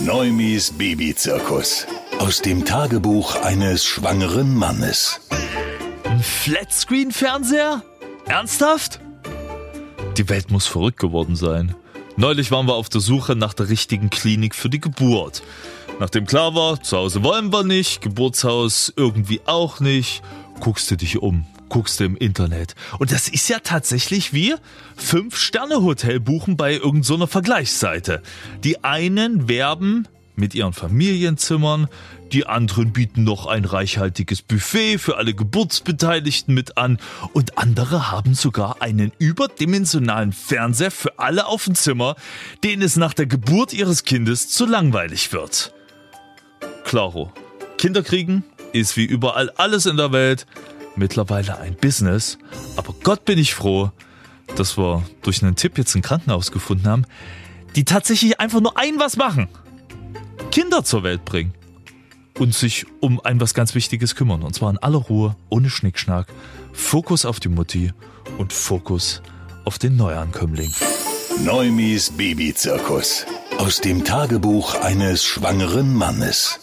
Neumis Babyzirkus. Aus dem Tagebuch eines schwangeren Mannes. Ein Flatscreen-Fernseher? Ernsthaft? Die Welt muss verrückt geworden sein. Neulich waren wir auf der Suche nach der richtigen Klinik für die Geburt. Nachdem klar war, zu Hause wollen wir nicht, Geburtshaus irgendwie auch nicht, guckst du dich um, guckst du im Internet. Und das ist ja tatsächlich wie Fünf-Sterne-Hotel buchen bei irgendeiner so Vergleichsseite. Die einen werben mit ihren Familienzimmern, die anderen bieten noch ein reichhaltiges Buffet für alle Geburtsbeteiligten mit an und andere haben sogar einen überdimensionalen Fernseher für alle auf dem Zimmer, denen es nach der Geburt ihres Kindes zu langweilig wird. Klaro, Kinder kriegen ist wie überall alles in der Welt mittlerweile ein Business, aber Gott bin ich froh, dass wir durch einen Tipp jetzt ein Krankenhaus gefunden haben, die tatsächlich einfach nur ein was machen. Kinder zur Welt bringen und sich um ein was ganz Wichtiges kümmern. Und zwar in aller Ruhe, ohne Schnickschnack. Fokus auf die Mutti und Fokus auf den Neuankömmling. Neumis Babyzirkus. Aus dem Tagebuch eines schwangeren Mannes.